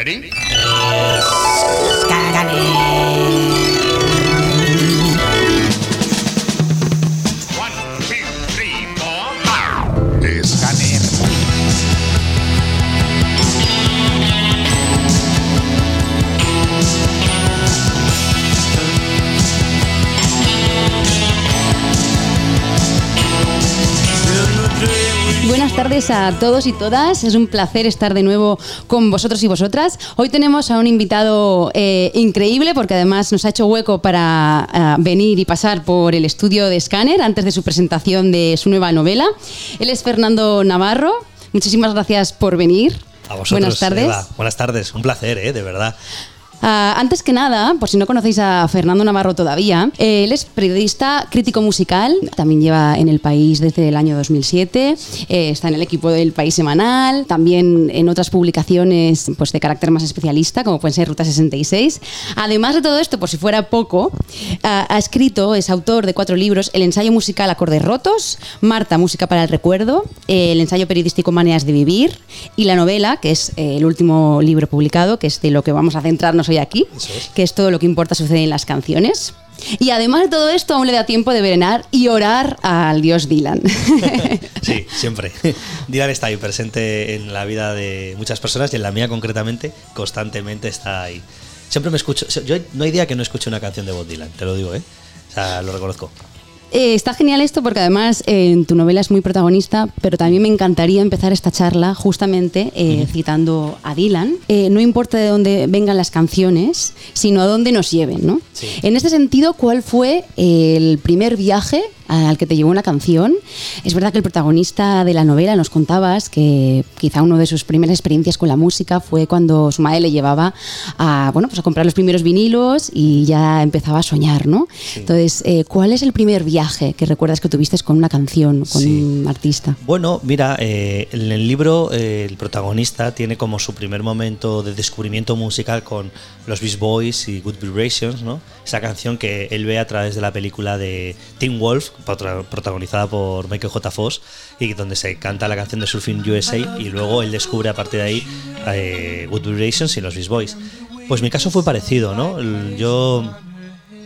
Ready? Scandalous. Tardes a todos y todas. Es un placer estar de nuevo con vosotros y vosotras. Hoy tenemos a un invitado eh, increíble porque además nos ha hecho hueco para ah, venir y pasar por el estudio de Scanner antes de su presentación de su nueva novela. Él es Fernando Navarro. Muchísimas gracias por venir. A vosotros, Buenas tardes. Eva. Buenas tardes, un placer, ¿eh? de verdad. Ah, antes que nada, por si no conocéis a Fernando Navarro todavía, eh, él es periodista, crítico musical, también lleva en El País desde el año 2007, eh, está en el equipo del País Semanal, también en otras publicaciones pues, de carácter más especialista, como pueden ser Ruta 66. Además de todo esto, por si fuera poco, ah, ha escrito, es autor de cuatro libros, el ensayo musical Acordes Rotos, Marta, Música para el Recuerdo, eh, el ensayo periodístico Maneras de Vivir y la novela, que es eh, el último libro publicado, que es de lo que vamos a centrarnos hoy aquí, es. que es todo lo que importa sucede en las canciones. Y además de todo esto, aún le da tiempo de venenar y orar al dios Dylan. Sí, siempre. Dylan está ahí presente en la vida de muchas personas y en la mía concretamente, constantemente está ahí. Siempre me escucho. Yo no hay día que no escuche una canción de Bob Dylan, te lo digo, ¿eh? O sea, lo reconozco. Eh, está genial esto porque además eh, en tu novela es muy protagonista, pero también me encantaría empezar esta charla justamente eh, citando a Dylan. No importa de dónde vengan las canciones, sino a dónde nos lleven, ¿no? Sí. En este sentido, ¿cuál fue el primer viaje al que te llevó una canción? Es verdad que el protagonista de la novela nos contabas que quizá una de sus primeras experiencias con la música fue cuando su madre le llevaba a, bueno, pues a comprar los primeros vinilos y ya empezaba a soñar, ¿no? Entonces, eh, ¿cuál es el primer viaje que recuerdas que tuviste con una canción, con Sí. un artista? Bueno, mira, eh, en el libro eh, el protagonista tiene como su primer momento de descubrimiento musical con los Beast Boys y Good Vibrations, ¿no? Esa canción que él ve a través de la película de Teen Wolf, protagonizada por Michael J. Fox, y donde se canta la canción de Surfing USA y luego él descubre a partir de ahí eh, Good Vibrations y los Beast Boys. Pues mi caso fue parecido, ¿no? Yo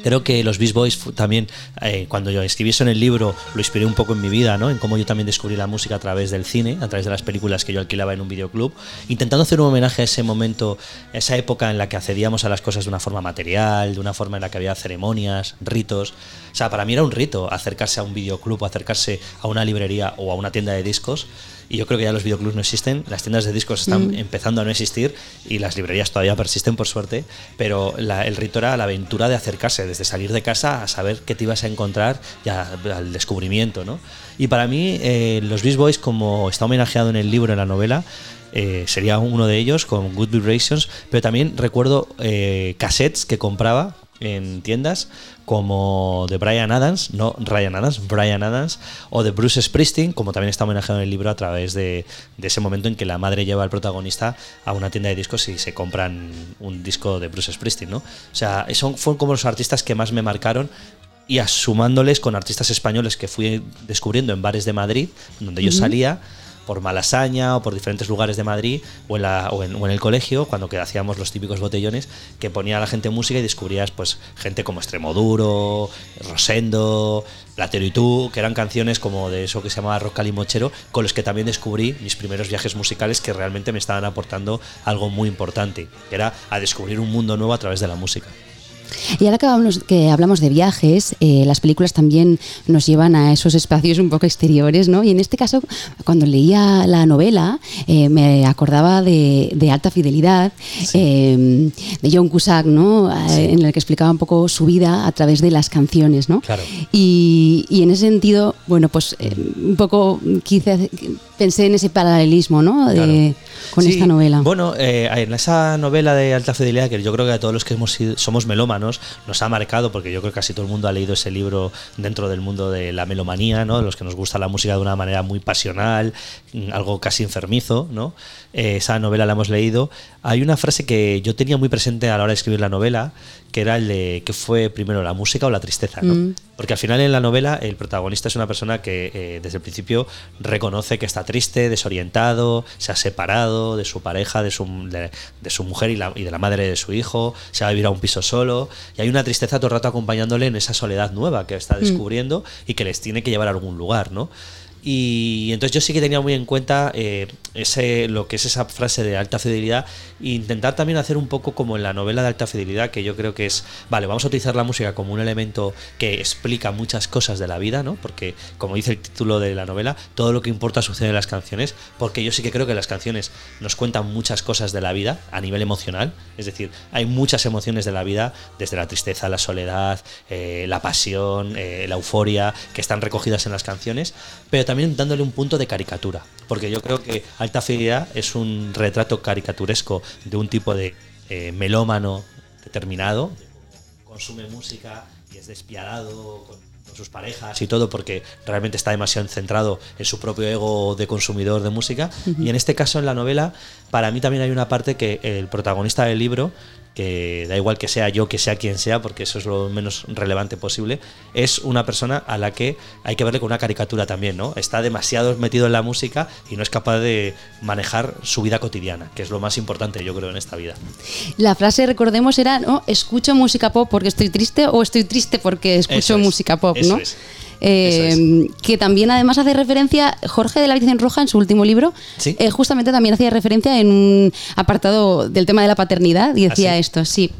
Creo que los Beast Boys también, eh, cuando yo escribí eso en el libro, lo inspiré un poco en mi vida, ¿no? En cómo yo también descubrí la música a través del cine, a través de las películas que yo alquilaba en un videoclub, intentando hacer un homenaje a ese momento, a esa época en la que accedíamos a las cosas de una forma material, de una forma en la que había ceremonias, ritos. O sea, para mí era un rito acercarse a un videoclub, o acercarse a una librería o a una tienda de discos. Y yo creo que ya los videoclubs no existen, las tiendas de discos están empezando a no existir y las librerías todavía persisten por suerte, pero la- el rito era la aventura de acercarse, desde salir de casa a saber qué te ibas a encontrar y a- al descubrimiento, ¿no? Y para mí, eh, los Beast Boys, como está homenajeado en el libro, en la novela, eh, sería uno de ellos con Good Vibrations, pero también recuerdo eh, cassettes que compraba en tiendas como de Brian Adams, no Ryan Adams, Brian Adams, o de Bruce Springsteen, como también está homenajeado en el libro a través de, de ese momento en que la madre lleva al protagonista a una tienda de discos y se compran un disco de Bruce Springsteen, ¿no? O sea, son, fueron como los artistas que más me marcaron y asumándoles con artistas españoles que fui descubriendo en bares de Madrid, donde yo salía por Malasaña o por diferentes lugares de Madrid o en, la- o en- o en el colegio, cuando que hacíamos los típicos botellones, que ponía a la gente música y descubrías pues gente como Extremoduro, Rosendo, Platero y tú, que eran canciones como de eso que se llamaba rock calimochero, con los que también descubrí mis primeros viajes musicales que realmente me estaban aportando algo muy importante, que era a descubrir un mundo nuevo a través de la música. Y ahora que hablamos, que hablamos de viajes, eh, las películas también nos llevan a esos espacios un poco exteriores, ¿no? Y en este caso, cuando leía la novela, eh, me acordaba de, de Alta Fidelidad, eh, de John Cusack, ¿no? Eh, En el que explicaba un poco su vida a través de las canciones, ¿no? Claro. Y, y en ese sentido, bueno, pues eh, un poco quise, pensé en ese paralelismo, ¿no? De- Claro. Con Sí, esta novela. Bueno, eh, en esa novela de alta fidelidad, que yo creo que a todos los que hemos sido- somos melómanos nos ha marcado, porque yo creo que casi todo el mundo ha leído ese libro dentro del mundo de la melomanía, ¿no? De los que nos gusta la música de una manera muy pasional, mm, algo casi enfermizo, ¿no? Eh, esa novela la hemos leído. Hay una frase que yo tenía muy presente a la hora de escribir la novela, que era el de que fue primero la música o la tristeza, ¿no? Mm. Porque al final en la novela el protagonista es una persona que eh, desde el principio reconoce que está triste, desorientado, se ha separado de su pareja, de su, de, de su mujer y, la- y de la madre de su hijo, se va a vivir a un piso solo y hay una tristeza todo el rato acompañándole en esa soledad nueva que está descubriendo y que les tiene que llevar a algún lugar, ¿no? Y entonces yo sí que tenía muy en cuenta eh, ese, lo que es esa frase de alta fidelidad e intentar también hacer un poco como en la novela de alta fidelidad, que yo creo que es, vale, vamos a utilizar la música como un elemento que explica muchas cosas de la vida, ¿no? Porque como dice el título de la novela, todo lo que importa sucede en las canciones, porque yo sí que creo que las canciones nos cuentan muchas cosas de la vida a nivel emocional, es decir, hay muchas emociones de la vida, desde la tristeza, la soledad, eh, la pasión, eh, la euforia, que están recogidas en las canciones, pero también dándole un punto de caricatura, porque yo creo que Alta Fidelidad es un retrato caricaturesco de un tipo de eh, melómano determinado, consume música y es despiadado con, con sus parejas y todo porque realmente está demasiado centrado en su propio ego de consumidor de música. Y en este caso, en la novela, para mí también hay una parte que el protagonista del libro que da igual que sea yo, que sea quien sea, porque eso es lo menos relevante posible, es una persona a la que hay que verle con una caricatura también, ¿no? Está demasiado metido en la música y no es capaz de manejar su vida cotidiana, que es lo más importante, yo creo, en esta vida. La frase, recordemos, era, ¿no? Escucho música pop porque estoy triste o estoy triste porque escucho es, música pop, ¿no? es. Eh, Eso Que también además hace referencia, Jorge de la Virgen Roja en su último libro, Sí. eh, justamente también hacía referencia en un apartado del tema de la paternidad y decía ¿Ah, sí? esto, sí.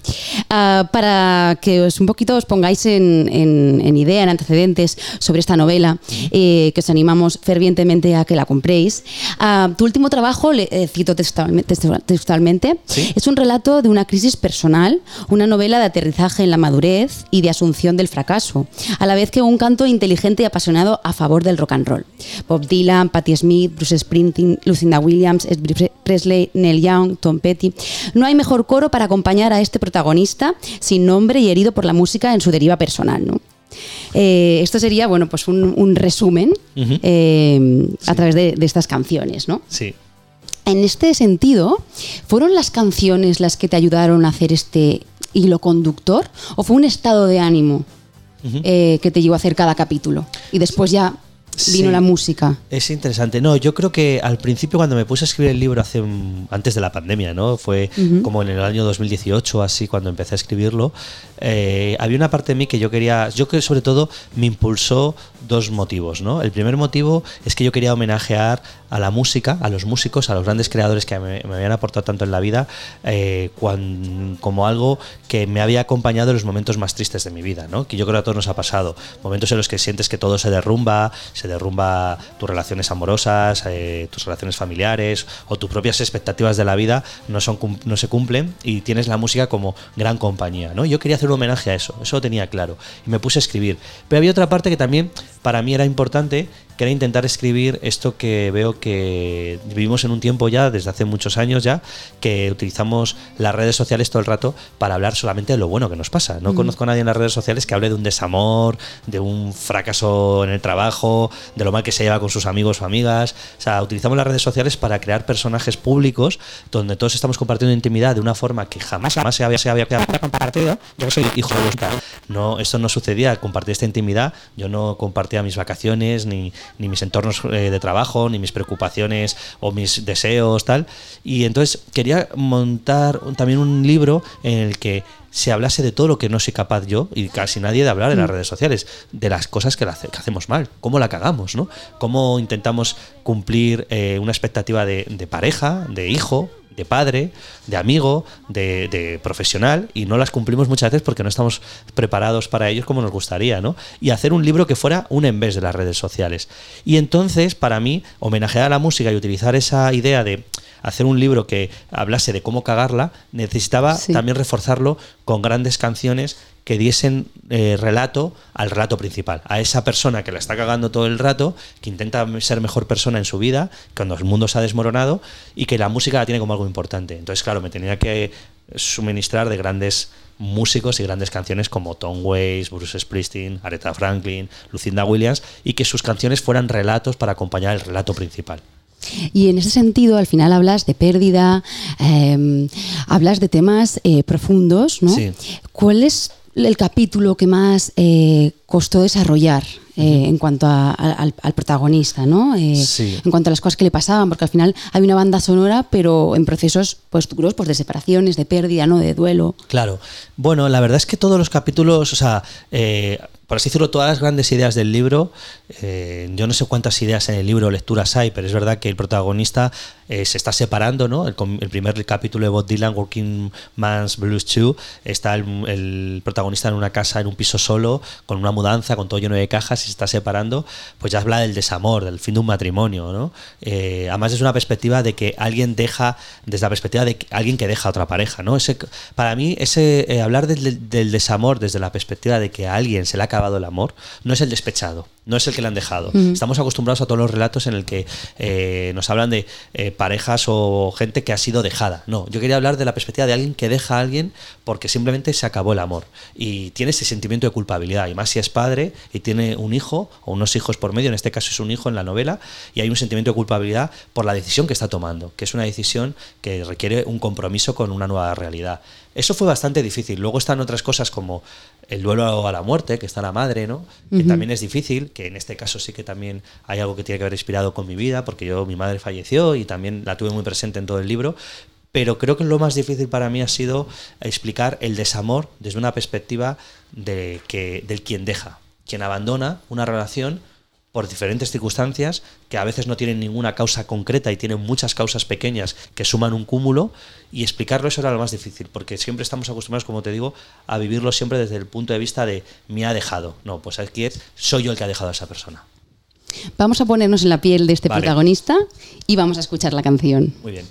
Ah, para que os un poquito os pongáis en, en- en idea, en antecedentes sobre esta novela, eh, que os animamos fervientemente a que la compréis. Ah, tu último trabajo, le eh, cito textualmente, textualmente Sí. es un relato de una crisis personal, una novela de aterrizaje en la madurez y de asunción del fracaso, a la vez que un canto inteligente y apasionado a favor del rock and roll. Bob Dylan, Patti Smith, Bruce Springsteen, Lucinda Williams, Elvis Presley, Neil Young, Tom Petty. No hay mejor coro para acompañar a este protagonista sin nombre y herido por la música en su deriva personal, ¿no? Eh, esto sería, bueno, pues un, un resumen eh, a través de, de estas canciones, ¿no? Sí. En este sentido, ¿fueron las canciones las que te ayudaron a hacer este hilo conductor? ¿O fue un estado de ánimo Eh, que te llevó a hacer cada capítulo? Y después ya vino Sí. la música. Es interesante. No, yo creo que al principio cuando me puse a escribir el libro hace un- antes de la pandemia, ¿no? Fue como en el año 2018 así cuando empecé a escribirlo. eh, había una parte de mí que yo quería, yo que sobre todo me impulsó dos motivos, ¿no? El primer motivo es que yo quería homenajear a la música, a los músicos, a los grandes creadores que me, habían aportado tanto en la vida, eh, cuan- como algo que me había acompañado en los momentos más tristes de mi vida, ¿no? Que yo creo que a todos nos ha pasado. Momentos en los que sientes que todo se derrumba, se derrumba tus relaciones amorosas, eh, tus relaciones familiares o tus propias expectativas de la vida no, son, no se cumplen y tienes la música como gran compañía, ¿no? Yo quería hacer un homenaje a eso, eso lo tenía claro y me puse a escribir. Pero había otra parte que también para mí era importante, que era intentar escribir esto que veo que vivimos en un tiempo ya, desde hace muchos años ya, que utilizamos las redes sociales todo el rato para hablar solamente de lo bueno que nos pasa. No conozco a nadie en las redes sociales que hable de un desamor, de un fracaso en el trabajo, de lo mal que se lleva con sus amigos o amigas. O sea, utilizamos las redes sociales para crear personajes públicos donde todos estamos compartiendo intimidad de una forma que jamás, jamás se había, se había compartido. Yo soy hijo de Oscar. No, esto no sucedía, compartir esta intimidad. Yo no compartía mis vacaciones, ni, ni mis entornos eh, de trabajo, ni mis preocupaciones o mis deseos, tal. Y entonces quería montar también un libro en el que se hablase de todo lo que no soy capaz yo y casi nadie de hablar en las redes sociales, de las cosas que, la hace- que hacemos mal, cómo la cagamos, ¿no? Cómo intentamos cumplir eh, una expectativa de, de pareja, de hijo, de padre, de amigo, de, de profesional, y no las cumplimos muchas veces porque no estamos preparados para ellos como nos gustaría, ¿no? Y hacer un libro que fuera un en vez de las redes sociales. Y entonces, para mí, homenajear a la música y utilizar esa idea de hacer un libro que hablase de cómo cagarla, necesitaba Sí. también reforzarlo con grandes canciones que diesen eh, relato al relato principal, a esa persona que la está cagando todo el rato, que intenta ser mejor persona en su vida, cuando el mundo se ha desmoronado y que la música la tiene como algo importante. Entonces, claro, me tenía que suministrar de grandes músicos y grandes canciones como Tom Waits, Bruce Springsteen, Aretha Franklin, Lucinda Williams y que sus canciones fueran relatos para acompañar el relato principal. Y en ese sentido, al final hablas de pérdida, eh, hablas de temas eh, profundos, ¿no? Sí. ¿Cuál es el capítulo que más eh, costó desarrollar eh, en cuanto a- a- al, al protagonista, ¿no? Eh, Sí. En cuanto a las cosas que le pasaban, porque al final hay una banda sonora, pero en procesos pues duros, pues de separaciones, de pérdida, ¿no? De duelo. Claro. Bueno, la verdad es que todos los capítulos, o sea, eh, por así decirlo, todas las grandes ideas del libro, eh, yo no sé cuántas ideas en el libro lecturas hay, pero es verdad que el protagonista eh, se está separando, ¿no? El, primer capítulo de Bob Dylan, Working Man's Blues 2, está el, protagonista en una casa, en un piso solo, con una mudanza, con todo lleno de cajas y se está separando, pues ya habla del desamor, del fin de un matrimonio, ¿no? Eh, además es una perspectiva de que alguien deja, desde la perspectiva de que- alguien que deja a otra pareja, ¿no? Ese, para mí, ese hablar del, desamor desde la perspectiva de que alguien se le ha acabado el amor, no es el despechado, no es el que le han dejado. Estamos acostumbrados a todos los relatos en el que eh, nos hablan de eh, parejas o gente que ha sido dejada. No, yo quería hablar de la perspectiva de alguien que deja a alguien porque simplemente se acabó el amor y tiene ese sentimiento de culpabilidad. Y más si es padre y tiene un hijo o unos hijos por medio, en este caso es un hijo en la novela, y hay un sentimiento de culpabilidad por la decisión que está tomando, que es una decisión que requiere un compromiso con una nueva realidad. Eso fue bastante difícil. Luego están otras cosas como el duelo a la muerte, que está la madre, ¿no? Que también es difícil, que en este caso sí que también hay algo que tiene que haber inspirado con mi vida, porque yo, mi madre falleció y también la tuve muy presente en todo el libro. Pero creo que lo más difícil para mí ha sido explicar el desamor desde una perspectiva de que, del quien deja, quien abandona una relación por diferentes circunstancias que a veces no tienen ninguna causa concreta y tienen muchas causas pequeñas que suman un cúmulo y explicarlo eso era lo más difícil porque siempre estamos acostumbrados como te digo a vivirlo siempre desde el punto de vista de me ha dejado no pues aquí es soy yo el que ha dejado a esa persona Vamos a ponernos en la piel de este Vale. protagonista y vamos a escuchar la canción. muy bien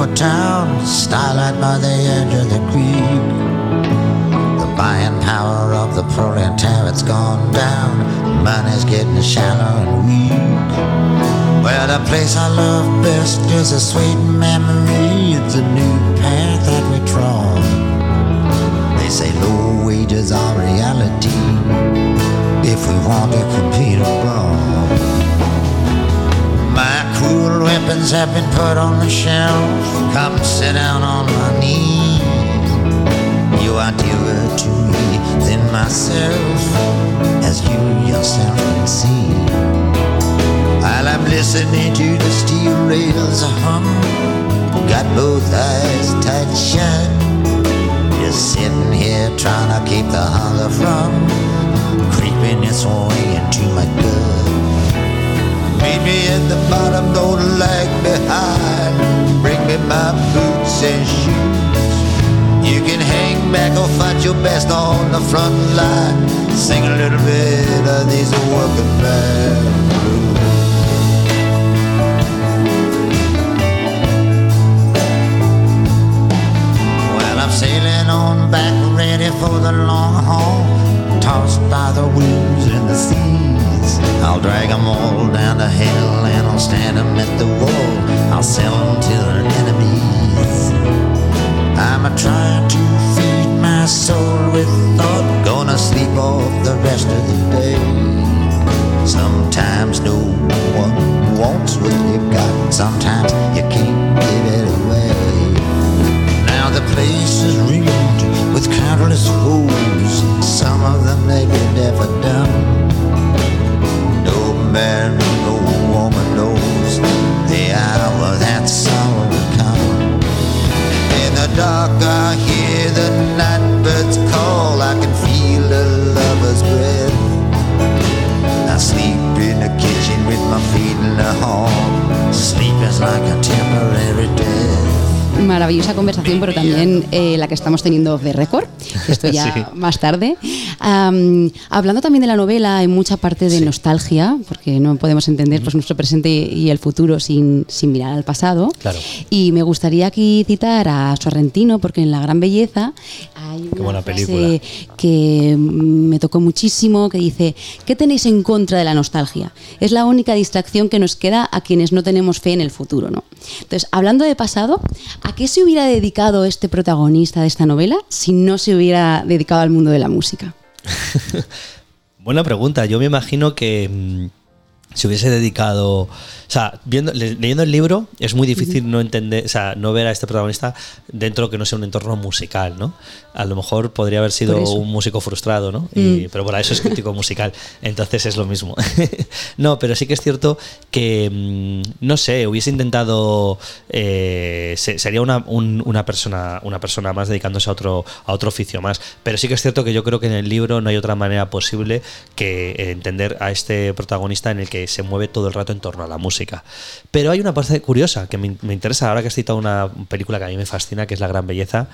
over town, starlight by the edge of the creek. The buying power of the proletariat's gone down, money's getting shallow and weak. Well, the place I love best is a sweet memory. It's a new path that we trod. They say low wages are reality if we want to compete abroad. Weapons have been put on the shelf. Come sit down on my knee. You are dearer to me than myself, as you yourself can see. While I'm listening to the steel rails hum, got both eyes tight shut. Just sitting here trying to keep the hunger from creeping its way into my gut. Meet me at the bottom, don't lag behind. Bring me my boots and shoes. You can hang back or fight your best on the front line. Sing a little bit of these working man blues. I'm sailing on back, ready for the long haul. Tossed by the winds and the I'll drag 'em all down to hell and I'll stand 'em at the wall. I'll sell 'em to their enemies. I'm a trying to feed my soul with thought. Gonna sleep off the rest of the day. Sometimes no one wants what you've got. Sometimes you can't give it away. Now the place is ringed with countless foes. Some of them they get never done. Man, no woman knows the hour that sorrow will come. In the dark, I hear the night birds call. I can feel a lover's breath. I sleep in the kitchen with my feet in the hall. Sleep is like a temporary death. Maravillosa conversación, pero también eh, la que estamos teniendo off the record. Esto ya Sí. más tarde. Hablando también de la novela, hay mucha parte de Sí. nostalgia, porque no podemos entender pues, nuestro presente y el futuro sin, sin mirar al pasado. Claro. Y me gustaría aquí citar a Sorrentino, porque en La Gran Belleza hay Qué buena frase película. que me tocó muchísimo, que dice, ¿qué tenéis en contra de la nostalgia? Es la única distracción que nos queda a quienes no tenemos fe en el futuro, ¿no? Entonces, hablando de pasado, ¿a qué se hubiera dedicado este protagonista de esta novela si no se hubiera dedicado al mundo de la música? Buena pregunta. Yo me imagino que mm, se hubiese dedicado. O sea, viendo, le- leyendo el libro es muy difícil no entender, o sea, no ver a este protagonista dentro que no sea un entorno musical, ¿no? A lo mejor podría haber sido Por un músico frustrado, ¿no? Y- Pero para eso es crítico musical, entonces es lo mismo. no, pero sí que es cierto que, mm, no sé, hubiese intentado, eh, se- sería una, un- una, persona, una persona más dedicándose a otro, a otro oficio más. Pero sí que es cierto que yo creo que en el libro no hay otra manera posible que entender a este protagonista en el que se mueve todo el rato en torno a la música. Pero hay una parte curiosa que me, interesa ahora que has citado una película que a mí me fascina, que es La Gran Belleza,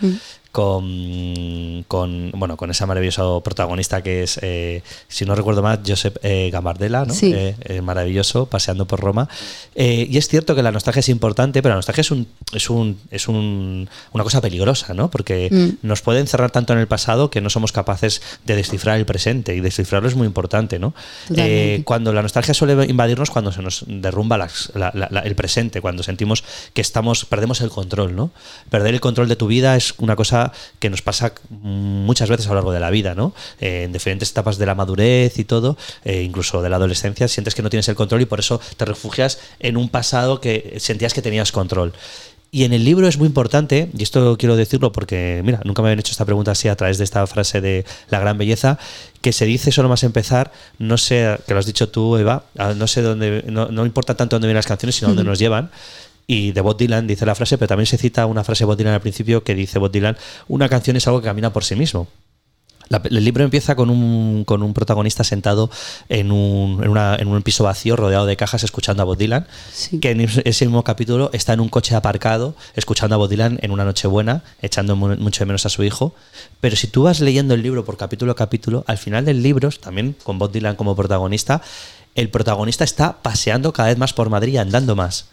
con, con, bueno, con ese maravilloso protagonista que es, eh, si no recuerdo mal, Josep eh, Gambardella, ¿no? Sí. Eh, eh, maravilloso, paseando por Roma. Y es cierto que la nostalgia es importante, pero la nostalgia es, un, es, un, es un- una cosa peligrosa, ¿no? Porque Mm. nos puede encerrar tanto en el pasado que no somos capaces de descifrar el presente. Y descifrarlo es muy importante, ¿no? Cuando la nostalgia suele invadirnos cuando se nos derrumba las- la- la- la- el presente, cuando sentimos que estamos, perdemos el control, ¿no? Perder el control de tu vida es una cosa que nos pasa muchas veces a lo largo de la vida, ¿no? Eh, en diferentes etapas de la madurez y todo, eh, incluso de la adolescencia, sientes que no tienes el control y por eso te refugias en un pasado que sentías que tenías control. Y en el libro es muy importante, y esto quiero decirlo porque, mira, nunca me habían hecho esta pregunta así a través de esta frase de la gran belleza, que se dice solo más empezar, no sé, que lo has dicho tú, Eva, ah, no sé dónde, no, no importa tanto dónde vienen las canciones, sino dónde nos llevan. Y de Bob Dylan dice la frase, pero también se cita una frase de Bob Dylan al principio que dice Bob Dylan, una canción es algo que camina por sí mismo. La- el libro empieza con un, con un protagonista sentado en un, en, una- en un piso vacío rodeado de cajas escuchando a Bob Dylan, Sí. que en ese mismo capítulo está en un coche aparcado escuchando a Bob Dylan en una noche buena, echando mu- mucho de menos a su hijo. Pero si tú vas leyendo el libro por capítulo a capítulo, al final del libro, también con Bob Dylan como protagonista, el protagonista está paseando cada vez más por Madrid andando más.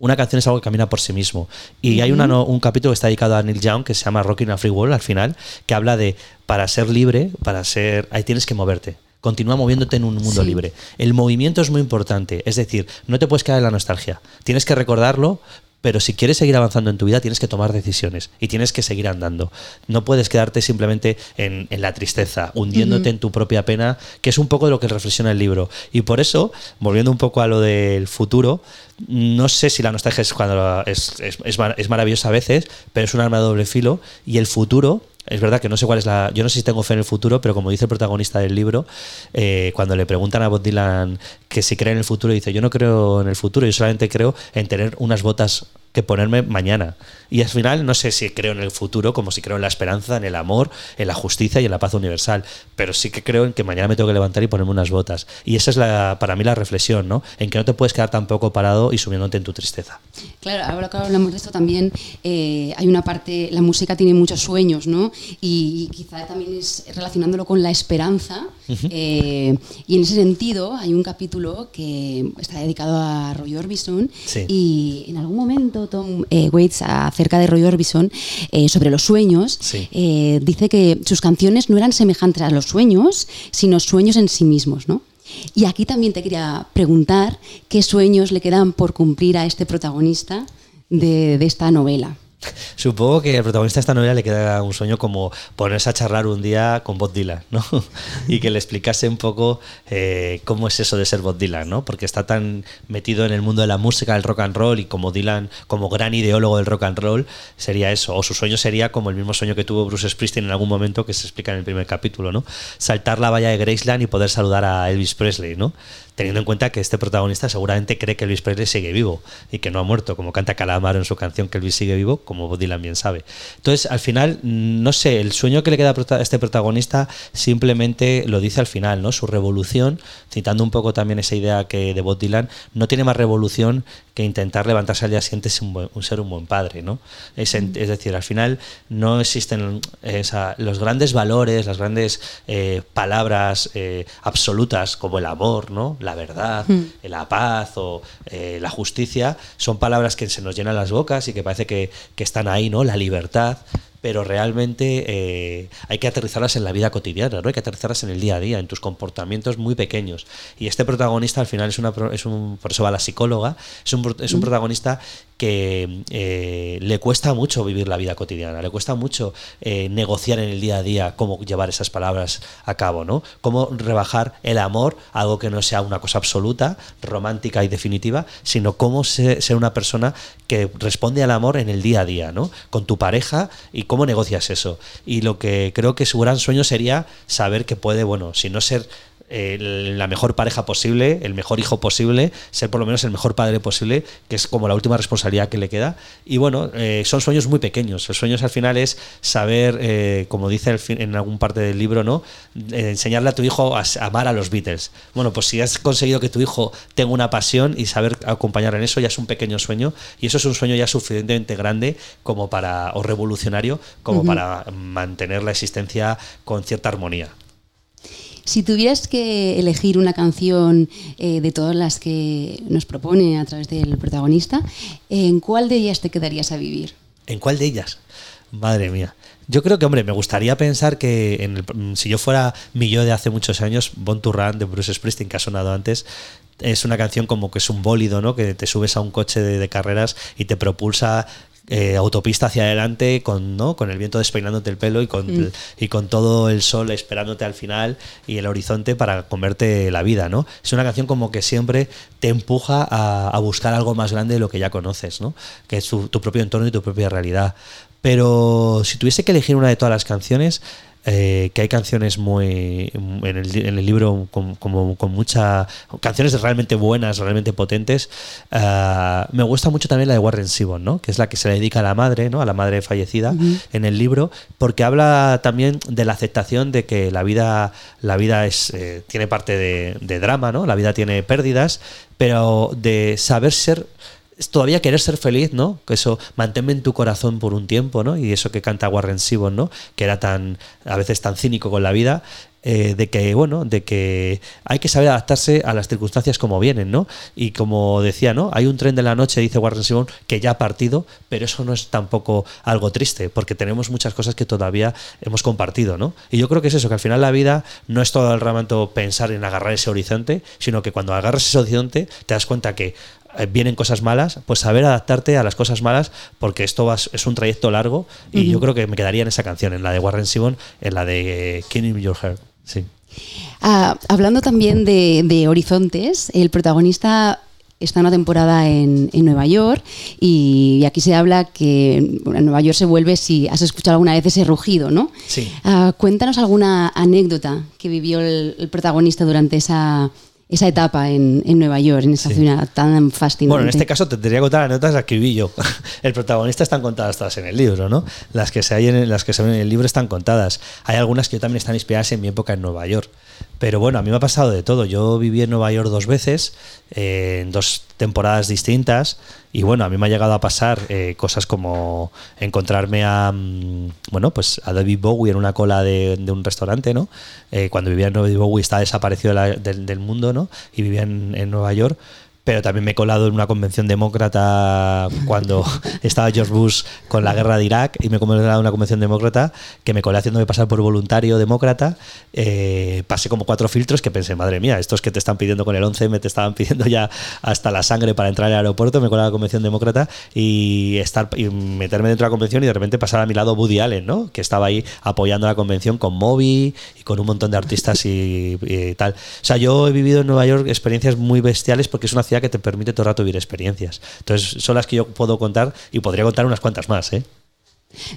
Una canción es algo que camina por sí mismo. Y hay una un capítulo que está dedicado a Neil Young que se llama Rocking a Free World al final, que habla de para ser libre, para ser. Ahí tienes que moverte. Continúa moviéndote en un mundo Sí. libre. El movimiento es muy importante. Es decir, no te puedes quedar en la nostalgia. Tienes que recordarlo, pero si quieres seguir avanzando en tu vida, tienes que tomar decisiones y tienes que seguir andando. No puedes quedarte simplemente en, en la tristeza, hundiéndote en tu propia pena, que es un poco de lo que reflexiona el libro. Y por eso, volviendo un poco a lo del futuro, no sé si la nostalgia es, cuando es, es maravillosa a veces, pero es un arma de doble filo. Y el futuro, es verdad que no sé cuál es la. Yo no sé si tengo fe en el futuro, pero como dice el protagonista del libro, eh, cuando le preguntan a Bob Dylan que si cree en el futuro, dice: Yo no creo en el futuro, yo solamente creo en tener unas botas que ponerme mañana. Y al final no sé si creo en el futuro, como si creo en la esperanza, en el amor, en la justicia y en la paz universal, pero sí que creo en que mañana me tengo que levantar y ponerme unas botas. Y esa es la, para mí la reflexión, ¿no? En que no te puedes quedar tampoco parado y subiéndote en tu tristeza. Claro, ahora que hablamos de esto también, eh, hay una parte, la música tiene muchos sueños, ¿no? Y, quizá también es relacionándolo con la esperanza. eh, y en ese sentido, hay un capítulo que está dedicado a Roy Orbison. Sí. Y en algún momento, Tom eh, Waits, acerca de Roy Orbison, eh, sobre los sueños, Sí. eh, dice que sus canciones no eran semejantes a los sueños, sino sueños en sí mismos, ¿no? Y aquí también te quería preguntar qué sueños le quedan por cumplir a este protagonista de, de esta novela. Supongo que al protagonista de esta novela le queda un sueño como ponerse a charlar un día con Bob Dylan, ¿no? y que le explicase un poco eh, cómo es eso de ser Bob Dylan, ¿no? Porque está tan metido en el mundo de la música, del rock and roll, y como Dylan, como gran ideólogo del rock and roll, sería eso. O su sueño sería como el mismo sueño que tuvo Bruce Springsteen en algún momento, que se explica en el primer capítulo, ¿no? Saltar la valla de Graceland y poder saludar a Elvis Presley, ¿no? Teniendo en cuenta que este protagonista seguramente cree que Elvis Presley sigue vivo y que no ha muerto, como canta Calamaro en su canción que Elvis sigue vivo, como Bob Dylan bien sabe. Entonces, al final, mm, no sé, el sueño que le queda a este protagonista simplemente lo dice al final, ¿no? Su revolución, citando un poco también esa idea que de Bob Dylan, no tiene más revolución que intentar levantarse al día siguiente sin un, ser un buen padre, ¿no? Es, en- es decir, al final no existen esa- los grandes valores, las grandes eh, palabras eh, absolutas como el amor, ¿no? La verdad, la paz o eh, la justicia, son palabras que se nos llenan las bocas y que parece que, que están ahí, ¿no? La libertad. pero realmente eh, hay que aterrizarlas en la vida cotidiana, ¿no? Hay que aterrizarlas en el día a día, en tus comportamientos muy pequeños. Y este protagonista al final es una es un por eso va la psicóloga, es un, es un protagonista que eh, le cuesta mucho vivir la vida cotidiana, le cuesta mucho eh, negociar en el día a día cómo llevar esas palabras a cabo, ¿no? Cómo rebajar el amor, algo que no sea una cosa absoluta, romántica y definitiva, sino cómo se- ser una persona que responde al amor en el día a día, ¿no? Con tu pareja y cómo negocias eso. Y lo que creo que su gran sueño sería saber que puede, bueno, si no ser eh, la mejor pareja posible, el mejor hijo posible, ser por lo menos el mejor padre posible, que es como la última responsabilidad que le queda. Y bueno, eh, son sueños muy pequeños. Los sueños al final es saber, eh, como dice fin- en algún parte del libro, ¿no? Eh, enseñarle a tu hijo a amar a los Beatles. Bueno, pues si has conseguido que tu hijo tenga una pasión y saber acompañar en eso, ya es un pequeño sueño. Y eso es un sueño ya suficientemente grande como para, o revolucionario, como para mantener la existencia con cierta armonía. Si tuvieras que elegir una canción eh, de todas las que nos propone a través del protagonista, ¿en cuál de ellas te quedarías a vivir? ¿En cuál de ellas? Madre mía. Yo creo que, hombre, me gustaría pensar que en el- si yo fuera mi yo de hace muchos años, Born to de Bruce Springsteen, que ha sonado antes, es una canción como que es un bólido, ¿no? Que te subes a un coche de, de carreras y te propulsa eh, autopista hacia adelante con, ¿no? con el viento despeinándote el pelo y con, y con todo el sol esperándote al final y el horizonte para comerte la vida, ¿no? Es una canción como que siempre te empuja a, a buscar algo más grande de lo que ya conoces, ¿no? Que es tu, tu propio entorno y tu propia realidad. Pero si tuviese que elegir una de todas las canciones, eh, que hay canciones muy en el, en el libro con, como, con mucha canciones realmente buenas, realmente potentes. ah, me gusta mucho también la de Warren Zevon, ¿no? que es la que se le dedica a la madre, ¿no? a la madre fallecida en el libro, porque habla también de la aceptación de que la vida, la vida es, eh, tiene parte de, de drama, ¿no? la vida tiene pérdidas, pero de saber ser todavía querer ser feliz, ¿no? Que eso, manténme en tu corazón por un tiempo, ¿no? Y eso que canta Warren Zevon, ¿no? Que era tan, a veces tan cínico con la vida, eh, de que, bueno, de que hay que saber adaptarse a las circunstancias como vienen, ¿no? Y como decía, ¿no? Hay un tren de la noche, dice Warren Zevon, que ya ha partido, pero eso no es tampoco algo triste, porque tenemos muchas cosas que todavía hemos compartido, ¿no? Y yo creo que es eso, que al final la vida no es todo el rato pensar en agarrar ese horizonte, sino que cuando agarras ese horizonte te das cuenta que vienen cosas malas, pues saber adaptarte a las cosas malas, porque esto va- es un trayecto largo y yo creo que me quedaría en esa canción, en la de Warren Zevon, en la de eh, Killing Your Heart. Sí. Ah, hablando también de, de horizontes, el protagonista está una temporada en, en Nueva York y, aquí se habla que bueno, en Nueva York se vuelve si has escuchado alguna vez ese rugido, ¿no? Sí. Ah, cuéntanos alguna anécdota que vivió el, el protagonista durante esa, esa etapa en, en Nueva York, en esa Sí. ciudad tan fascinante. Bueno, en este caso te tendría que contar anécdotas viví yo. El protagonista están contadas todas en el libro, ¿no? Las que se hay en, las que se ven en el libro están contadas. Hay algunas que también están inspiradas en mi época en Nueva York. Pero bueno, a mí me ha pasado de todo. Yo viví en Nueva York dos veces, eh, en dos temporadas distintas, y bueno, a mí me ha llegado a pasar eh, cosas como encontrarme a, mm, bueno, pues a David Bowie en una cola de, un restaurante, ¿no? Eh, cuando vivía en David Bowie estaba desaparecido del, mundo, ¿no? Y vivía en Nueva York pero también me he colado en una convención demócrata cuando estaba George Bush con la guerra de Irak y me he colado en una convención demócrata que me colé haciéndome pasar por voluntario demócrata. Eh, pasé como cuatro filtros que pensé, madre mía, estos que te están pidiendo con el 11 me te estaban pidiendo ya hasta la sangre para entrar al aeropuerto. Me colé a la convención demócrata y, estar, y meterme dentro de la convención y de repente pasar a mi lado Woody Allen, ¿no? que estaba ahí apoyando la convención con Moby y con un montón de artistas y, y tal. O sea, yo he vivido en Nueva York experiencias muy bestiales porque es una que te permite todo el rato vivir experiencias. Entonces, son las que yo puedo contar y podría contar unas cuantas más, ¿eh?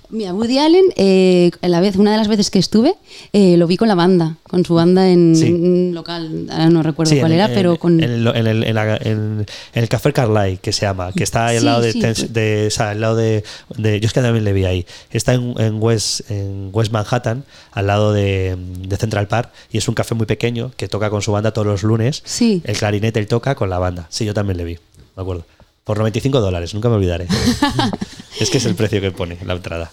Mira, Woody Allen, eh, la vez, una de las veces que estuve, eh, lo vi con la banda, con su banda en Sí. local, ahora no recuerdo Sí, cuál en- era, en- pero con... En el, en el- en la- en- en el Café Carlyle, que se llama, que está al Sí, lado de, de- o sea, al lado de, de- Yo es que también le vi ahí. Está en, en West, en West Manhattan, al lado de, de Central Park, y es un café muy pequeño que toca con su banda todos los lunes. Sí. El clarinete él toca con la banda. Sí, yo también le vi, me acuerdo. Por 95 dólares, nunca me olvidaré. es que es el precio que pone la entrada.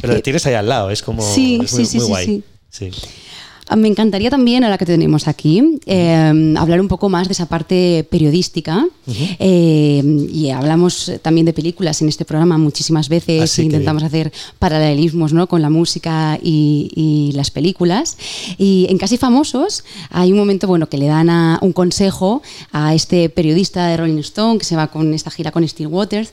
Pero Eh, tienes ahí al lado, es como. Sí, es muy, sí, sí, muy sí, guay. sí. Ah, Me encantaría también, ahora que te tenemos aquí, eh, hablar un poco más de esa parte periodística. Eh, y hablamos también de películas en este programa muchísimas veces. Así e intentamos hacer paralelismos ¿no? con la música y, y las películas. Y en Casi Famosos hay un momento bueno, que le dan a- un consejo a este periodista de Rolling Stone que se va con esta gira con Steel Waters,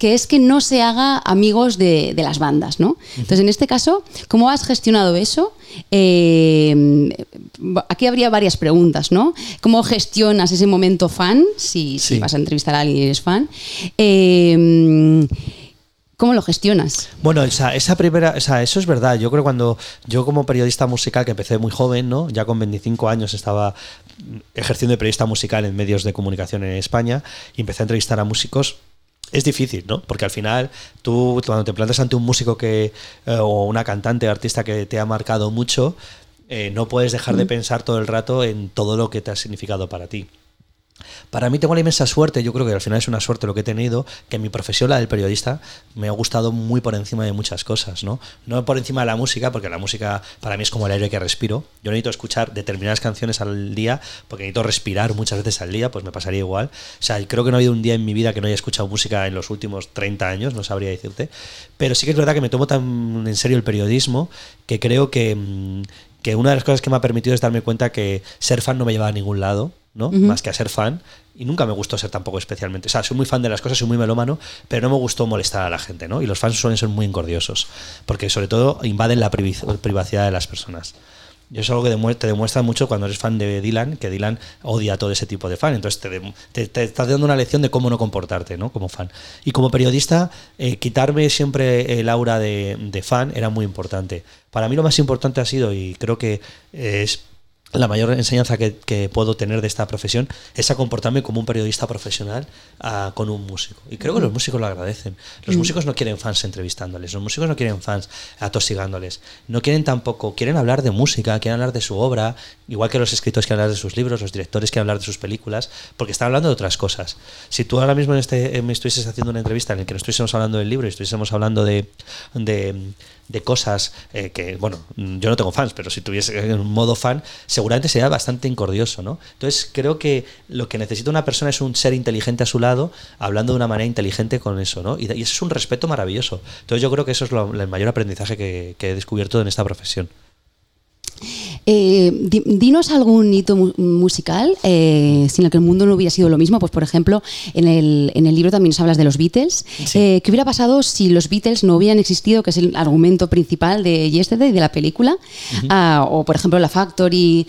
que es que no se haga amigos de, de las bandas. ¿no? Entonces, en este caso, ¿cómo has gestionado eso? Eh, aquí habría varias preguntas, ¿no? ¿Cómo gestionas ese momento fan? Si, vas a entrevistar a alguien y eres fan. Eh, ¿Cómo lo gestionas? Bueno, esa, esa primera, o sea, eso es verdad. Yo creo que cuando yo como periodista musical, que empecé muy joven, ¿no? Ya con 25 años estaba ejerciendo de periodista musical en medios de comunicación en España y empecé a entrevistar a músicos. Es difícil, ¿no? Porque al final tú cuando te plantas ante un músico que eh, o una cantante o artista que te ha marcado mucho, eh, no puedes dejar de pensar todo el rato en todo lo que te ha significado para ti. Para mí tengo la inmensa suerte, yo creo que al final es una suerte lo que he tenido, que mi profesión, la del periodista, me ha gustado muy por encima de muchas cosas, ¿no? No por encima de la música, porque la música para mí es como el aire que respiro. Yo necesito escuchar determinadas canciones al día, porque necesito respirar muchas veces al día, pues me pasaría igual. O sea, creo que no ha habido un día en mi vida que no haya escuchado música en los últimos 30 años, no sabría decirte. Pero sí que es verdad que me tomo tan en serio el periodismo que creo que, mm, que una de las cosas que me ha permitido es darme cuenta que ser fan no me lleva a ningún lado, ¿no? Más que a ser fan. Y nunca me gustó ser tampoco especialmente. O sea, soy muy fan de las cosas, soy muy melómano, pero no me gustó molestar a la gente, ¿no? Y los fans suelen ser muy engordiosos, porque sobre todo invaden la privacidad de las personas. Y eso es algo que te demuestra mucho cuando eres fan de Dylan, que Dylan odia a todo ese tipo de fan. Entonces te, dem- te, te estás dando una lección de cómo no comportarte, ¿no? Como fan. Y como periodista, eh, quitarme siempre el aura de, de fan era muy importante. Para mí lo más importante ha sido, y creo que es la mayor enseñanza que, que puedo tener de esta profesión es a comportarme como un periodista profesional ah, con un músico. Y creo que los músicos lo agradecen. Los músicos no quieren fans entrevistándoles, los músicos no quieren fans atosigándoles, no quieren tampoco, quieren hablar de música, quieren hablar de su obra, igual que los escritores quieren hablar de sus libros, los directores quieren hablar de sus películas, porque están hablando de otras cosas. Si tú ahora mismo en este, eh, me estuvieses haciendo una entrevista en la que no estuviésemos hablando del libro y estuviésemos hablando de, de, de cosas eh, que, bueno, yo no tengo fans, pero si tuviese en modo fan, seguramente sería bastante incordioso, ¿no? Entonces creo que lo que necesita una persona es un ser inteligente a su lado, hablando de una manera inteligente con eso, ¿no? Y, y eso es un respeto maravilloso. Entonces yo creo que eso es lo- el mayor aprendizaje que, que he descubierto en esta profesión. Eh, di- dinos algún hito mu- musical eh, sin el que el mundo no hubiera sido lo mismo. Pues, por ejemplo, en el, en el libro también nos hablas de los Beatles. Sí. Eh, ¿Qué hubiera pasado si los Beatles no hubieran existido, que es el argumento principal de Yesterday, de la película? Ah, o, por ejemplo, la Factory.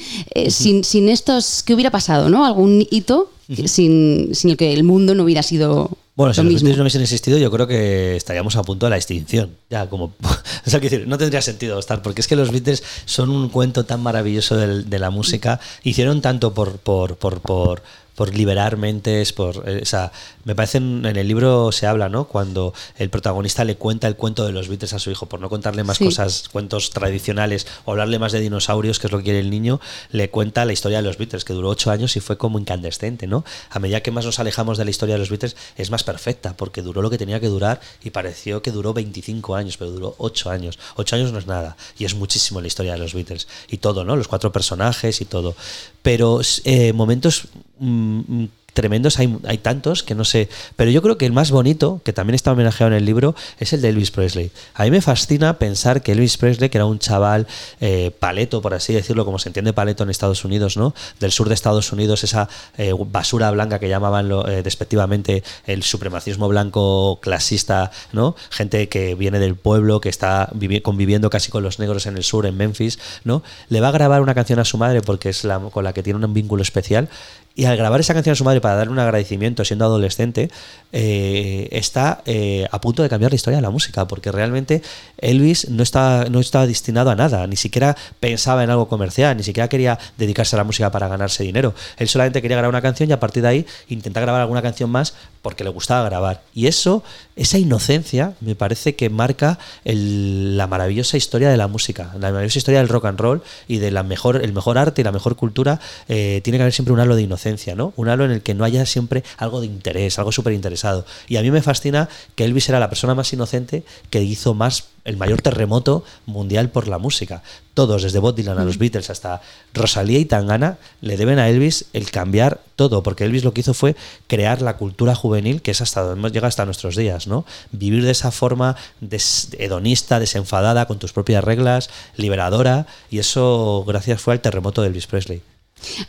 Sin, sin estos, ¿qué hubiera pasado? ¿no? ¿Algún hito sin, sin el que el mundo no hubiera sido Bueno, si lo los no hubiesen existido, yo creo que estaríamos a punto de la extinción. Ya, como. o sea, quiero decir, no tendría sentido estar, porque es que los Beatles son un cuento tan maravilloso de, la música. Hicieron tanto por. por, por, por por liberar mentes, por, eh, o sea, me parece en, en el libro se habla, ¿no? Cuando el protagonista le cuenta el cuento de los Beatles a su hijo, por no contarle más Sí. cosas, cuentos tradicionales o hablarle más de dinosaurios, que es lo que quiere el niño, le cuenta la historia de los Beatles, que duró ocho años y fue como incandescente, ¿no? A medida que más nos alejamos de la historia de los Beatles, es más perfecta, porque duró lo que tenía que durar y pareció que duró 25 años, pero duró ocho años. Ocho años no es nada, y es muchísimo la historia de los Beatles. Y todo, ¿no? Los cuatro personajes y todo. Pero eh, momentos mm, mm, tremendos hay, hay tantos que no sé. Pero yo creo que el más bonito, que también está homenajeado en el libro, es el de Elvis Presley. A mí me fascina pensar que Elvis Presley, que era un chaval eh, paleto, por así decirlo, como se entiende paleto en Estados Unidos, ¿no? Del sur de Estados Unidos, esa eh, basura blanca que llamaban lo- eh, despectivamente el supremacismo blanco clasista, ¿no? Gente que viene del pueblo, que está vivi- conviviendo casi con los negros en el sur, en Memphis, ¿no? Le va a grabar una canción a su madre porque es la con la que tiene un vínculo especial. Y al grabar esa canción a su madre para darle un agradecimiento siendo adolescente, eh, está eh, a punto de cambiar la historia de la música, porque realmente Elvis no está, no estaba destinado a nada, ni siquiera pensaba en algo comercial, ni siquiera quería dedicarse a la música para ganarse dinero. Él solamente quería grabar una canción y a partir de ahí intentar grabar alguna canción más porque le gustaba grabar. Y eso, esa inocencia, me parece que marca la maravillosa historia de la música, la maravillosa historia del rock and roll y de la mejor, el mejor arte y la mejor cultura. eh, tiene que haber siempre un halo de inocencia. Inocencia, ¿no? Un halo en el que no haya siempre algo de interés, algo súper interesado. Y a mí me fascina que Elvis era la persona más inocente que hizo más el mayor terremoto mundial por la música. Todos, desde Bob Dylan a los Beatles hasta Rosalía y Tangana, le deben a Elvis el cambiar todo, porque Elvis lo que hizo fue crear la cultura juvenil, que es hasta donde hemos llegado hasta nuestros días, ¿no? Vivir de esa forma des- hedonista, desenfadada, con tus propias reglas, liberadora, y eso gracias fue al terremoto de Elvis Presley.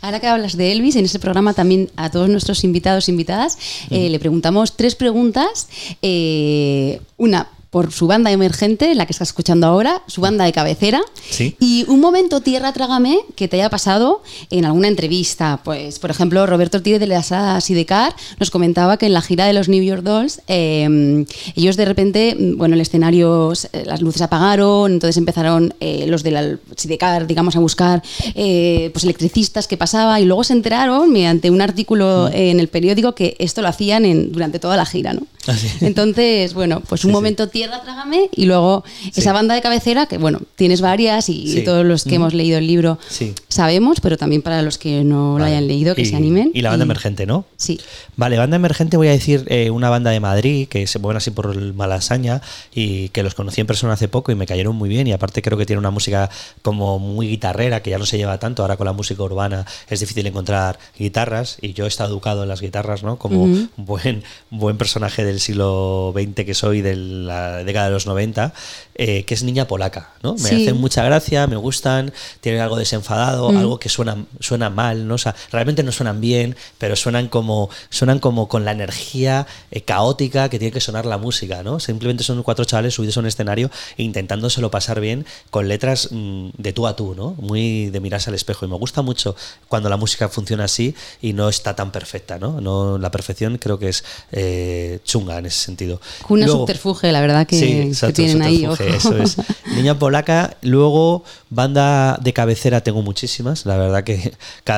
Ahora que hablas de Elvis, en ese programa también a todos nuestros invitados e invitadas eh, le preguntamos tres preguntas. eh, una por su banda emergente, la que estás escuchando ahora, su banda de cabecera, Sí. y un momento tierra trágame que te haya pasado en alguna entrevista. Pues, por ejemplo, Roberto Ortiz de la Sala Sidecar nos comentaba que en la gira de los New York Dolls, eh, ellos de repente, mm, bueno, el escenario, eh, las luces apagaron, entonces empezaron eh, los de la Sidecar, digamos, a buscar eh, pues electricistas que pasaba y luego se enteraron mediante un artículo Mm. en el periódico que esto lo hacían en, durante toda la gira, ¿no? Ah, sí. Entonces, bueno, pues un sí. momento tierra trágame y luego Sí. esa banda de cabecera que, bueno, tienes varias y, Sí. todos los que Mm. hemos leído el libro Sí. sabemos, pero también para los que no lo Vale. hayan leído, que Y- se animen. Y la banda emergente, ¿no? Sí. Vale, banda emergente voy a decir eh, una banda de Madrid que se mueven así por el Malasaña y que los conocí en persona hace poco y me cayeron muy bien y aparte creo que tiene una música como muy guitarrera que ya no se lleva tanto, ahora con la música urbana es difícil encontrar guitarras y yo he estado educado en las guitarras, ¿no? Como buen, buen personaje del siglo XX que soy de la década de los 90, eh, que es niña polaca, ¿no? Me Sí. hacen mucha gracia, me gustan, tienen algo desenfadado, Mm. algo que suena, suena mal, ¿no? O sea, realmente no suenan bien, pero suenan como, suenan como con la energía eh, caótica que tiene que sonar la música, ¿no? Simplemente son cuatro chavales subidos a un escenario e intentándoselo pasar bien con letras mm, de tú a tú, ¿no? Muy de mirarse al espejo. Y me gusta mucho cuando la música funciona así y no está tan perfecta, ¿no? no la perfección creo que es eh, chunga en ese sentido. Un Luego- subterfuge, la verdad, que, Sí, que exacto, tienen ahí. Eso es. Niña polaca, luego banda de cabecera tengo muchísimas, la verdad que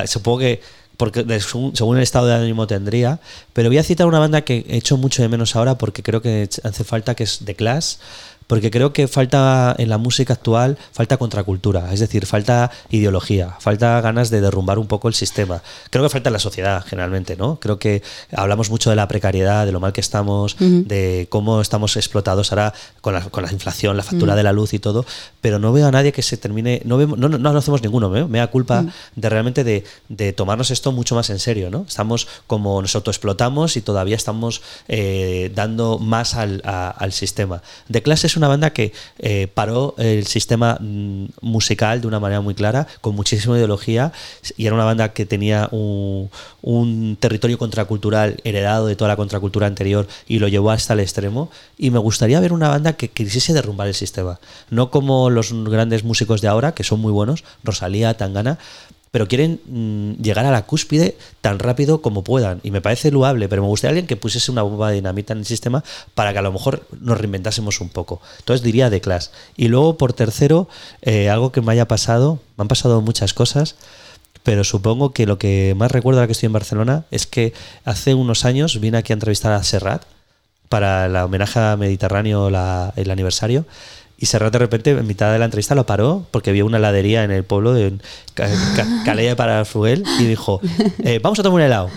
supongo que porque según el estado de ánimo tendría, pero voy a citar una banda que he hecho mucho de menos ahora porque creo que hace falta que es The Clash. Porque creo que falta en la música actual, falta contracultura, es decir, falta ideología, falta ganas de derrumbar un poco el sistema. Creo que falta en la sociedad generalmente, ¿no? Creo que hablamos mucho de la precariedad, de lo mal que estamos, de cómo estamos explotados ahora con la, con la inflación, la factura de la luz y todo, pero no veo a nadie que se termine, no vemos, no, no, no hacemos ninguno, ¿eh? me da culpa de realmente de, de tomarnos esto mucho más en serio, ¿no? Estamos como nos autoexplotamos y todavía estamos eh, dando más al, a- al sistema. The Clash una banda que eh, paró el sistema mm, musical de una manera muy clara, con muchísima ideología, y era una banda que tenía un, un territorio contracultural heredado de toda la contracultura anterior y lo llevó hasta el extremo. Y me gustaría ver una banda que quisiese derrumbar el sistema, no como los grandes músicos de ahora, que son muy buenos, Rosalía, Tangana, pero quieren mm, llegar a la cúspide tan rápido como puedan. Y me parece loable, pero me gustaría alguien que pusiese una bomba de dinamita en el sistema para que a lo mejor nos reinventásemos un poco. Entonces diría The Clash. Y luego, por tercero, eh, algo que me haya pasado, me han pasado muchas cosas, pero supongo que lo que más recuerdo ahora que estoy en Barcelona es que hace unos años vine aquí a entrevistar a Serrat para el homenaje a Mediterráneo, la- el aniversario. Y Serrat de repente, en mitad de la entrevista, lo paró porque vio una heladería en el pueblo de Ca- Ca- Calella para Fruel y dijo, eh, vamos a tomar un helado.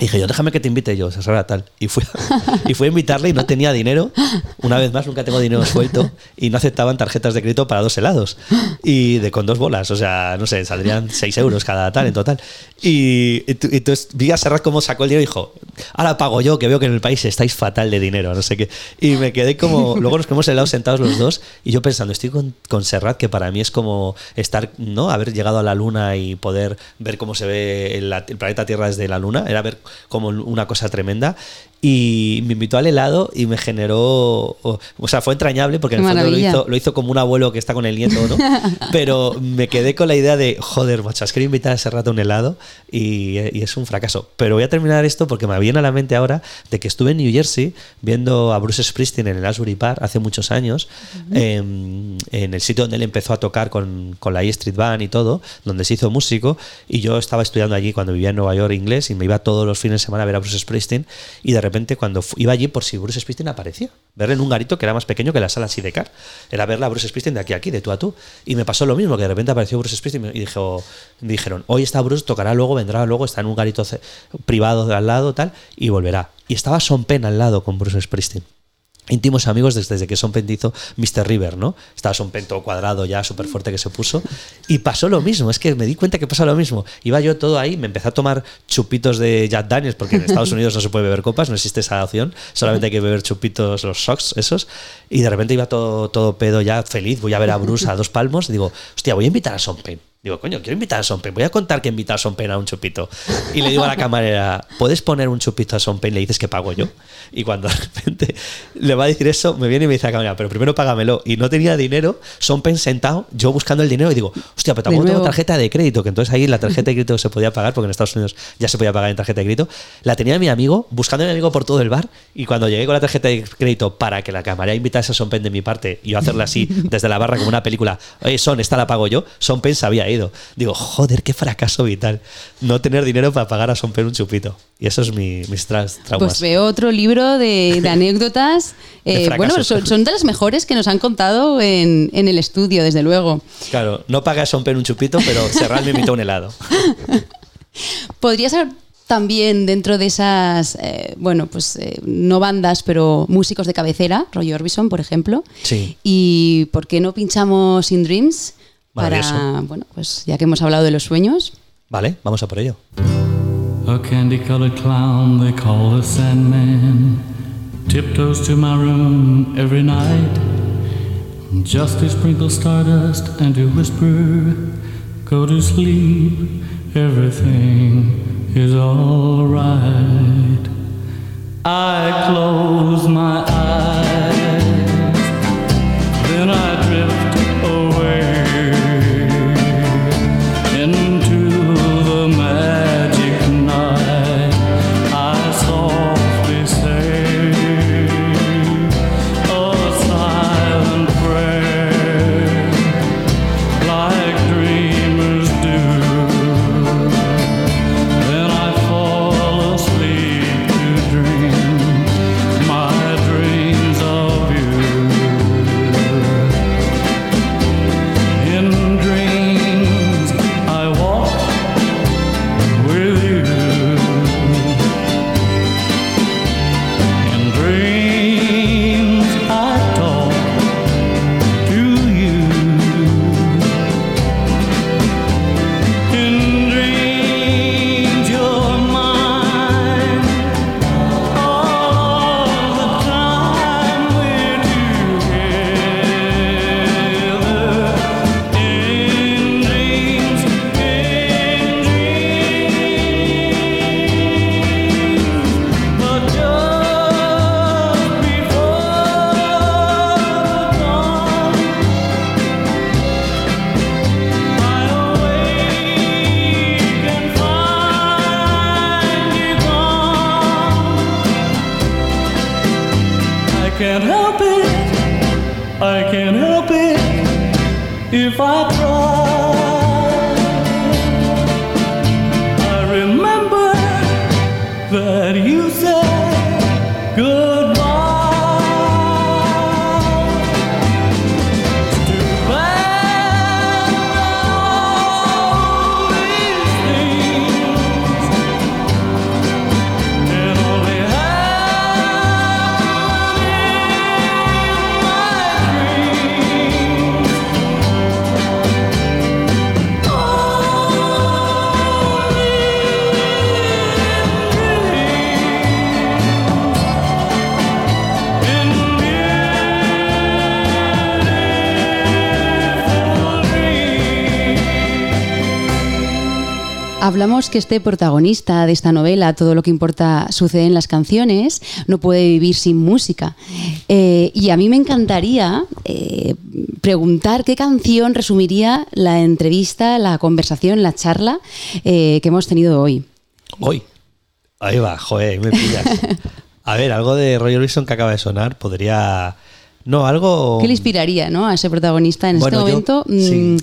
Y dije yo, déjame que te invite yo, Serrat, tal. Y fui, y fui a invitarle y no tenía dinero. Una vez más, nunca tengo dinero suelto. Y no aceptaban tarjetas de crédito para dos helados. Y de con dos bolas. O sea, no sé, saldrían seis euros cada tal en total. Y, y tu- y entonces vi a Serrat cómo sacó el dinero y dijo, ahora pago yo, que veo que en el país estáis fatal de dinero, no sé qué. Y me quedé como, luego nos quedamos helados sentados los dos y yo pensando, estoy con, con Serrat, que para mí es como estar, ¿no? Haber llegado a la luna y poder ver cómo se ve el, el planeta Tierra desde la luna, era ver como una cosa tremenda. Y me invitó al helado y me generó, o, sea, fue entrañable porque en el fondo lo hizo, lo hizo como un abuelo que está con el nieto, ¿no? Pero me quedé con la idea de, joder, macho, querido invitar a ese rato a un helado y, y es un fracaso. Pero voy a terminar esto porque me viene a la mente ahora de que estuve en New Jersey viendo a Bruce Springsteen en el Asbury Park hace muchos años, em, en el sitio donde él empezó a tocar con, con la E Street Band y todo, donde se hizo músico. Y yo estaba estudiando allí cuando vivía en Nueva York inglés y me iba todos los fines de semana a ver a Bruce Springsteen y de repente repente cuando iba allí por si Bruce Springsteen aparecía. Verle en un garito que era más pequeño que la sala Sidecar. Era verla a Bruce Springsteen de aquí a aquí, de tú a tú. Y me pasó lo mismo, que de repente apareció Bruce Springsteen y dijo, dijeron, hoy está Bruce, tocará luego, vendrá luego, está en un garito privado de al lado, tal, y volverá. Y estaba Son Penn al lado con Bruce Springsteen íntimos amigos desde, que Son Penn hizo Mr. River, ¿no? Estaba Son Penn todo cuadrado ya, súper fuerte que se puso. Y pasó lo mismo, es que me di cuenta que pasó lo mismo. Iba yo todo ahí, me empecé a tomar chupitos de Jack Daniels, porque en Estados Unidos no se puede beber copas, no existe esa opción, solamente hay que beber chupitos, los socks, esos. Y de repente iba todo, todo pedo ya feliz, voy a ver a Bruce a dos palmos, digo, hostia, voy a invitar a Son. Digo, coño, quiero invitar a Son Penn. Voy a contar que he invitado a Son Penn a un chupito. Y le digo a la camarera, ¿puedes poner un chupito a Son Penn? Le dices que pago yo. Y cuando de repente le va a decir eso, me viene y me dice la camarera, pero primero págamelo. Y no tenía dinero, Son Penn sentado, yo buscando el dinero y digo, hostia, pero tampoco tengo tarjeta de crédito. Que entonces ahí la tarjeta de crédito se podía pagar, porque en Estados Unidos ya se podía pagar en tarjeta de crédito. La tenía mi amigo, buscando a mi amigo por todo el bar. Y cuando llegué con la tarjeta de crédito para que la camarera invitase a Son Penn de mi parte y yo hacerla así desde la barra como una película, oye, Son, esta la pago yo, Son Penn se Digo, joder, qué fracaso vital. No tener dinero para pagar a Son Penn un chupito. Y eso es mi, mis traumas. Pues veo otro libro de, de anécdotas. De eh, bueno, son, son de las mejores que nos han contado en, en el estudio, desde luego. Claro, no paga a Son Penn un chupito, pero Serral me invitó un helado. Podría ser también dentro de esas, eh, bueno, pues eh, no bandas, pero músicos de cabecera, Roy Orbison, por ejemplo. Sí. Y ¿por qué no pinchamos In Dreams? Para, Maravilloso. bueno, pues ya que hemos hablado de los sueños. Vale, vamos a por ello. A candy colored clown they call the Sandman tiptoes to my room every night just to sprinkle stardust and to whisper, Go to sleep, everything is alright. I close my eyes, Hablamos que este protagonista de esta novela, todo lo que importa sucede en las canciones, no puede vivir sin música. Eh, y a mí me encantaría eh, preguntar qué canción resumiría la entrevista, la conversación, la charla eh, que hemos tenido hoy. Hoy. Ahí va, joder, me pillas. A ver, algo de Roy Orbison que acaba de sonar podría. No, algo. ¿Qué le inspiraría ¿no? a ese protagonista en Bueno, este yo- momento? sí. mm,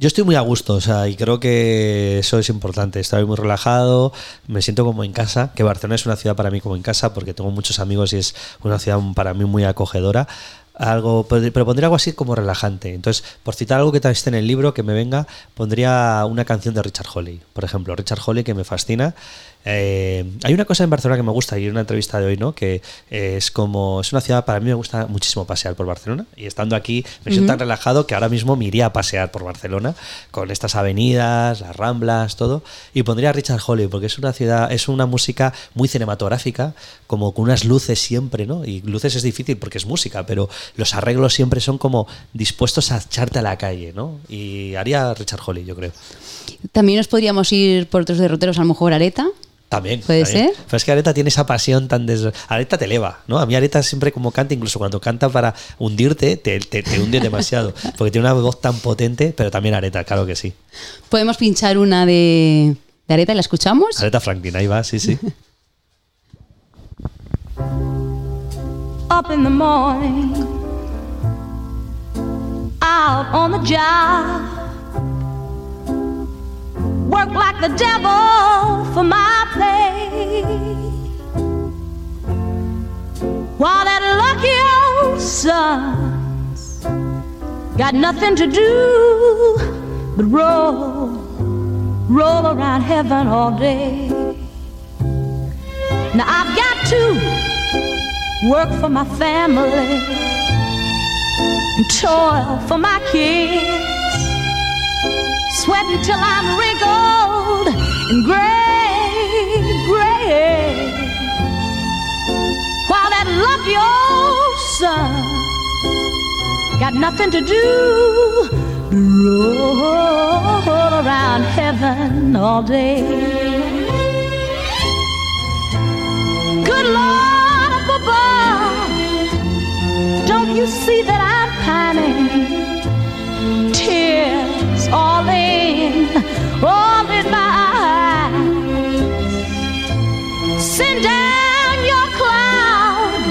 Yo estoy muy a gusto, o sea, y creo que eso es importante. Estoy muy relajado, me siento como en casa, que Barcelona es una ciudad para mí como en casa, porque tengo muchos amigos y es una ciudad para mí muy acogedora. Algo, pero pondría algo así como relajante. Entonces, por citar algo que esté en el libro, que me venga, pondría una canción de Richard Hawley. Por ejemplo, Richard Hawley, que me fascina. Eh, hay una cosa en Barcelona que me gusta y en una entrevista de hoy, ¿no? Que eh, es como es una ciudad para mí me gusta muchísimo pasear por Barcelona y estando aquí me siento tan relajado que ahora mismo me iría a pasear por Barcelona con estas avenidas, las Ramblas, todo y pondría a Richard Hawley porque es una ciudad es una música muy cinematográfica, como con unas luces siempre, ¿no? Y luces es difícil porque es música, pero los arreglos siempre son como dispuestos a echarte a la calle, ¿no? Y haría Richard Hawley, yo creo. También nos podríamos ir por otros derroteros, a lo mejor Areta. También. ¿Puede también. ser? Pero es que Areta tiene esa pasión tan des... Areta te eleva, ¿no? A mí Areta siempre como canta, incluso cuando canta para hundirte, te, te, te hunde demasiado. Porque tiene una voz tan potente, pero también Areta, claro que sí. Podemos pinchar una de, de Areta y la escuchamos. Areta Franklin, ahí va, sí, sí. up in the morning, out on the job, work like the devil for my pay. While that lucky old son's got nothing to do but roll, roll around heaven all day. Now I've got to work for my family and toil for my kids, sweat till I'm wrinkled and gray, gray. While that lucky old son got nothing to do but roll around heaven all day. Good Lord up above, don't you see that I'm my eyes. Send down your cloud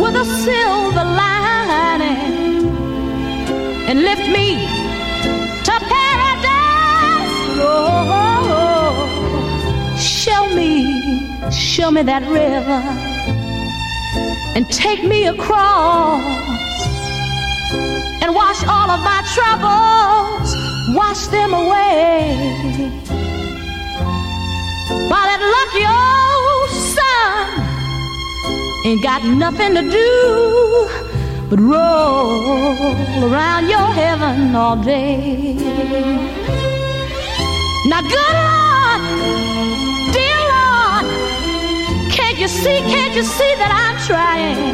with a silver lining and lift me to paradise. Show me, show me that river and take me across and wash all of my troubles, wash them away. While that lucky old sun ain't got nothing to do but roll around your heaven all day. Now, good Lord, dear Lord, can't you see, can't you see that I'm trying?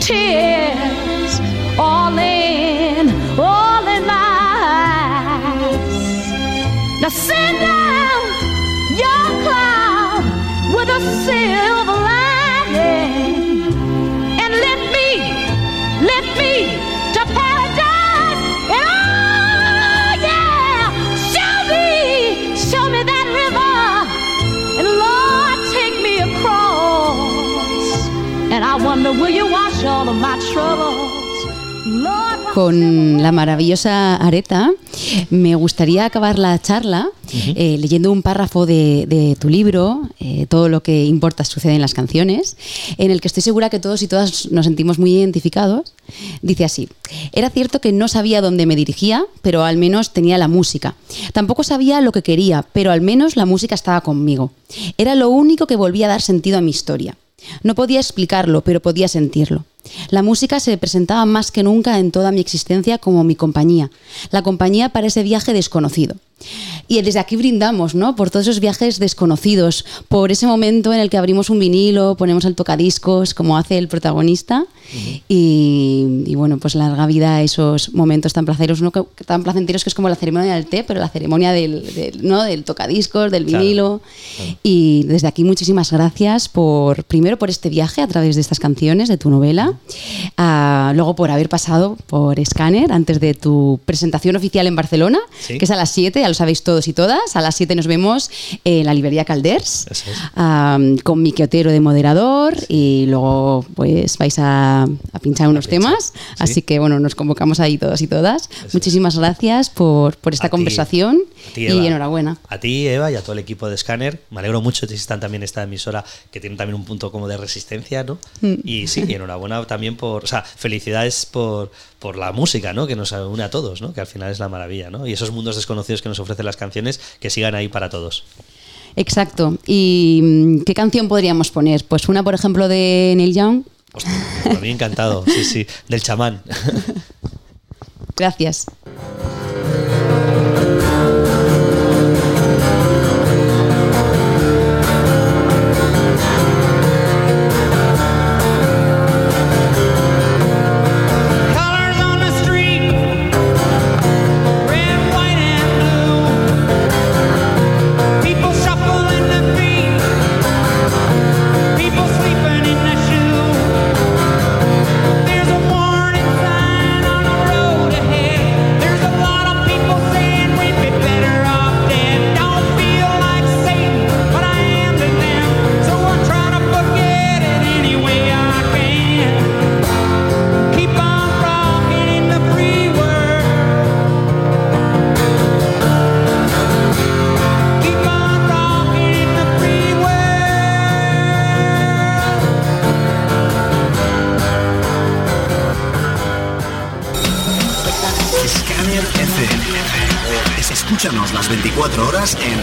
Tears all in, all send down your cloud with a silver lining and lift me, lift me to paradise. And oh yeah, show me, show me that river, and Lord take me across. And I wonder, will you wash all of my troubles? Lord, Con la maravillosa Areta, me gustaría acabar la charla eh, leyendo un párrafo de, de tu libro, eh, Todo lo que importa sucede en las canciones, en el que estoy segura que todos y todas nos sentimos muy identificados. Dice así, era cierto que no sabía dónde me dirigía, pero al menos tenía la música. Tampoco sabía lo que quería, pero al menos la música estaba conmigo. Era lo único que volvía a dar sentido a mi historia. No podía explicarlo, pero podía sentirlo. La música se presentaba más que nunca en toda mi existencia como mi compañía, la compañía para ese viaje desconocido. Y desde aquí brindamos, ¿no? Por todos esos viajes desconocidos, por ese momento en el que abrimos un vinilo, ponemos el tocadiscos, como hace el protagonista, y, y, bueno, pues larga vida a esos momentos tan placeros, ¿no? Tan placenteros que es como la ceremonia del té, pero la ceremonia del, del- ¿no? del tocadiscos, del Claro, vinilo. Y desde aquí muchísimas gracias por, primero por este viaje a través de estas canciones, de tu novela, ah, luego por haber pasado por Scanner antes de tu presentación oficial en Barcelona, Sí. que es a las 7, ya lo sabéis todos todos y todas. A las 7 nos vemos en la librería Calders es. con Miki Otero de moderador y luego pues vais a, a pinchar unos pinchar, temas. sí. Así que bueno, nos convocamos ahí todos y todas. Muchísimas gracias por, por esta A conversación ti, y enhorabuena. A ti, Eva, y a todo el equipo de Scanner. Me alegro mucho de que existan también esta emisora que tiene también un punto como de resistencia, ¿no? Mm. Y sí, y enhorabuena también por, o sea, felicidades por, por la música, ¿no? Que nos une a todos, ¿no? Que al final es la maravilla, ¿no? Y esos mundos desconocidos que nos ofrecen las canciones, que sigan ahí para todos. Exacto. ¿Y mm, qué canción podríamos poner? Pues una, por ejemplo, de Neil Young. Hostia, a mí encantado, sí, sí, del chamán. Gracias. podcast and